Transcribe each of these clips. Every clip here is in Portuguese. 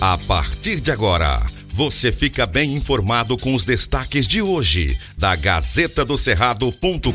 A partir de agora, você fica bem informado com os destaques de hoje da Gazeta do Cerrado.com.br.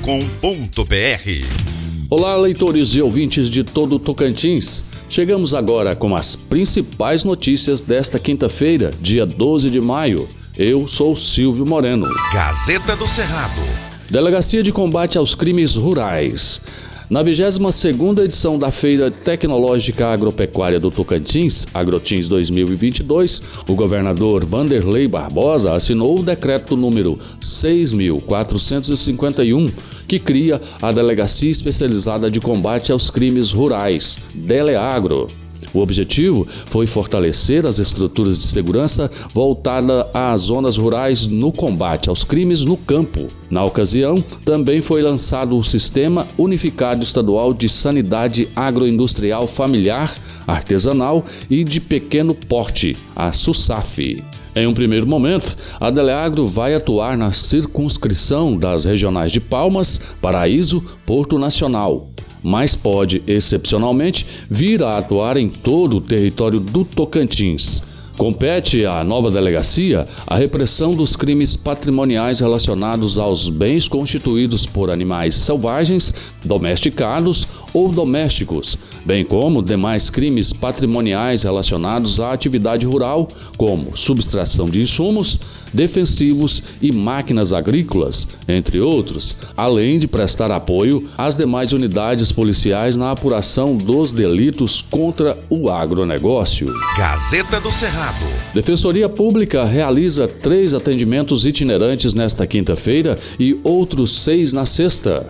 Olá, leitores e ouvintes de todo o Tocantins. Chegamos agora com as principais notícias desta quinta-feira, dia 12 de maio. Eu sou Silvio Moreno. Gazeta do Cerrado. Delegacia de Combate aos Crimes Rurais. Na 22ª edição da Feira Tecnológica Agropecuária do Tocantins, Agrotins 2022, o governador Vanderlei Barbosa assinou o decreto número 6451, que cria a Delegacia Especializada de Combate aos Crimes Rurais, Deleagro. O objetivo foi fortalecer as estruturas de segurança voltada às zonas rurais no combate aos crimes no campo. Na ocasião, também foi lançado o Sistema Unificado Estadual de Sanidade Agroindustrial Familiar, Artesanal e de Pequeno Porte, a SUSAF. Em um primeiro momento, a Deleagro vai atuar na circunscrição das regionais de Palmas, Paraíso, Porto Nacional, mas pode, excepcionalmente, vir a atuar em todo o território do Tocantins. Compete à nova delegacia a repressão dos crimes patrimoniais relacionados aos bens constituídos por animais selvagens, domesticados ou domésticos, bem como demais crimes patrimoniais relacionados à atividade rural, como subtração de insumos, defensivos e máquinas agrícolas, entre outros, além de prestar apoio às demais unidades policiais na apuração dos delitos contra o agronegócio. Gazeta do Cerrado. Defensoria Pública realiza três atendimentos itinerantes nesta quinta-feira e outros seis na sexta.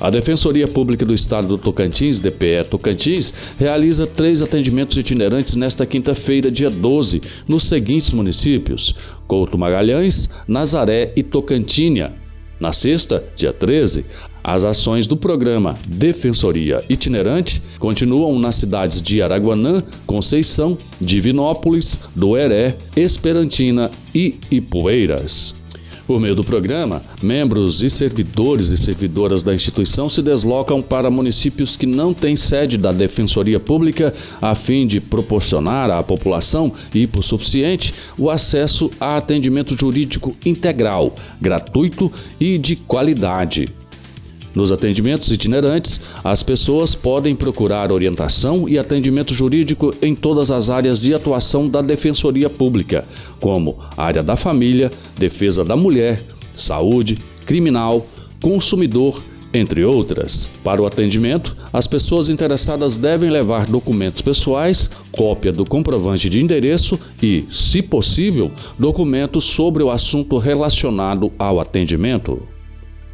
A Defensoria Pública do Estado do Tocantins, DPE Tocantins, realiza três atendimentos itinerantes nesta quinta-feira, dia 12, nos seguintes municípios: Couto Magalhães, Nazaré e Tocantinha. Na sexta, dia 13, as ações do programa Defensoria Itinerante continuam nas cidades de Araguanã, Conceição, Divinópolis, Doeré, Esperantina e Ipueiras. Por meio do programa, membros e servidores e servidoras da instituição se deslocam para municípios que não têm sede da Defensoria Pública a fim de proporcionar à população hipossuficiente o acesso a atendimento jurídico integral, gratuito e de qualidade. Nos atendimentos itinerantes, as pessoas podem procurar orientação e atendimento jurídico em todas as áreas de atuação da Defensoria Pública, como área da família, defesa da mulher, saúde, criminal, consumidor, entre outras. Para o atendimento, as pessoas interessadas devem levar documentos pessoais, cópia do comprovante de endereço e, se possível, documentos sobre o assunto relacionado ao atendimento.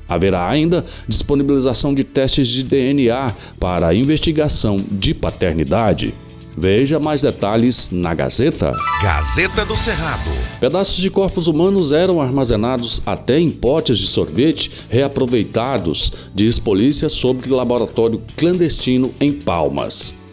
Haverá ainda disponibilização de testes de DNA para a investigação de paternidade. Veja mais detalhes na Gazeta. Gazeta do Cerrado. Pedaços de corpos humanos eram armazenados até em potes de sorvete reaproveitados, diz polícia sobre laboratório clandestino em Palmas.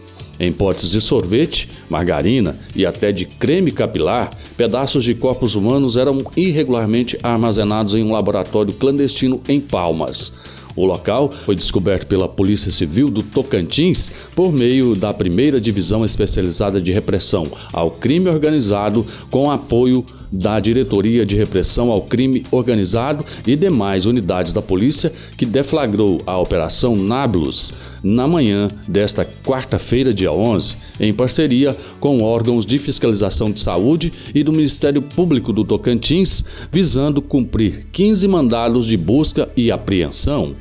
Em potes de sorvete, margarina e até de creme capilar, pedaços de corpos humanos eram irregularmente armazenados em um laboratório clandestino em Palmas. O local foi descoberto pela Polícia Civil do Tocantins por meio da primeira Divisão Especializada de Repressão ao Crime Organizado, com apoio da Diretoria de Repressão ao Crime Organizado e demais unidades da polícia que deflagrou a Operação Nablus na manhã desta quarta-feira, dia 11, em parceria com órgãos de fiscalização de saúde e do Ministério Público do Tocantins, visando cumprir 15 mandados de busca e apreensão.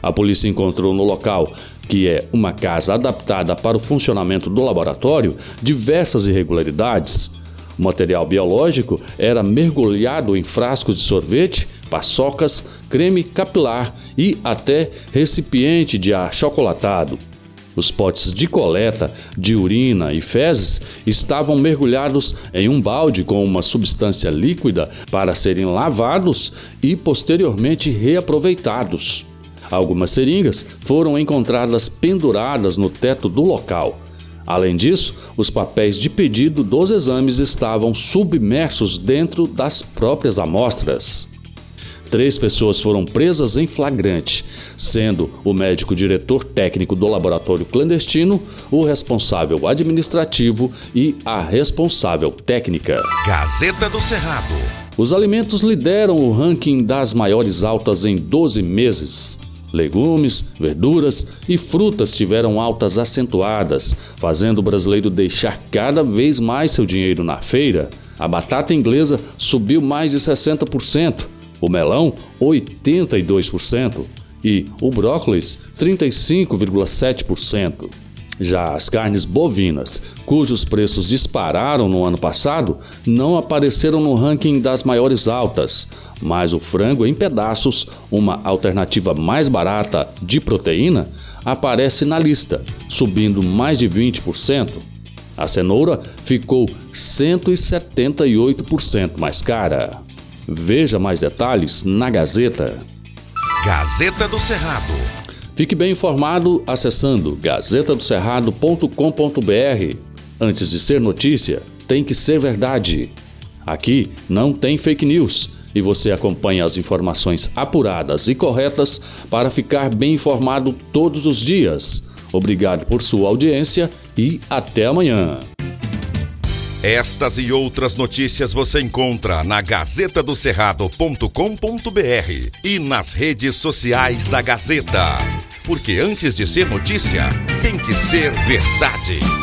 A polícia encontrou no local que é uma casa adaptada para o funcionamento do laboratório, diversas irregularidades, o material biológico era mergulhado em frascos de sorvete, paçocas, creme capilar e até recipiente de achocolatado. Os potes de coleta de urina e fezes estavam mergulhados em um balde com uma substância líquida para serem lavados e posteriormente reaproveitados. Algumas seringas foram encontradas penduradas no teto do local. Além disso, os papéis de pedido dos exames estavam submersos dentro das próprias amostras. Três pessoas foram presas em flagrante, sendo o médico diretor técnico do laboratório clandestino, o responsável administrativo e a responsável técnica. Gazeta do Cerrado. Os alimentos lideram o ranking das maiores altas em 12 meses. Legumes, verduras e frutas tiveram altas acentuadas, fazendo o brasileiro deixar cada vez mais seu dinheiro na feira. A batata inglesa subiu mais de 60%, o melão 82% e o brócolis 35,7%. Já as carnes bovinas, cujos preços dispararam no ano passado, não apareceram no ranking das maiores altas, mas o frango em pedaços, uma alternativa mais barata de proteína, aparece na lista, subindo mais de 20%. A cenoura ficou 178% mais cara. Veja mais detalhes na Gazeta. Gazeta do Cerrado. Fique bem informado acessando gazetadocerrado.com.br. Antes de ser notícia, tem que ser verdade. Aqui não tem fake news e você acompanha as informações apuradas e corretas para ficar bem informado todos os dias. Obrigado por sua audiência e até amanhã. Estas e outras notícias você encontra na gazetadocerrado.com.br e nas redes sociais da Gazeta. Porque antes de ser notícia, tem que ser verdade.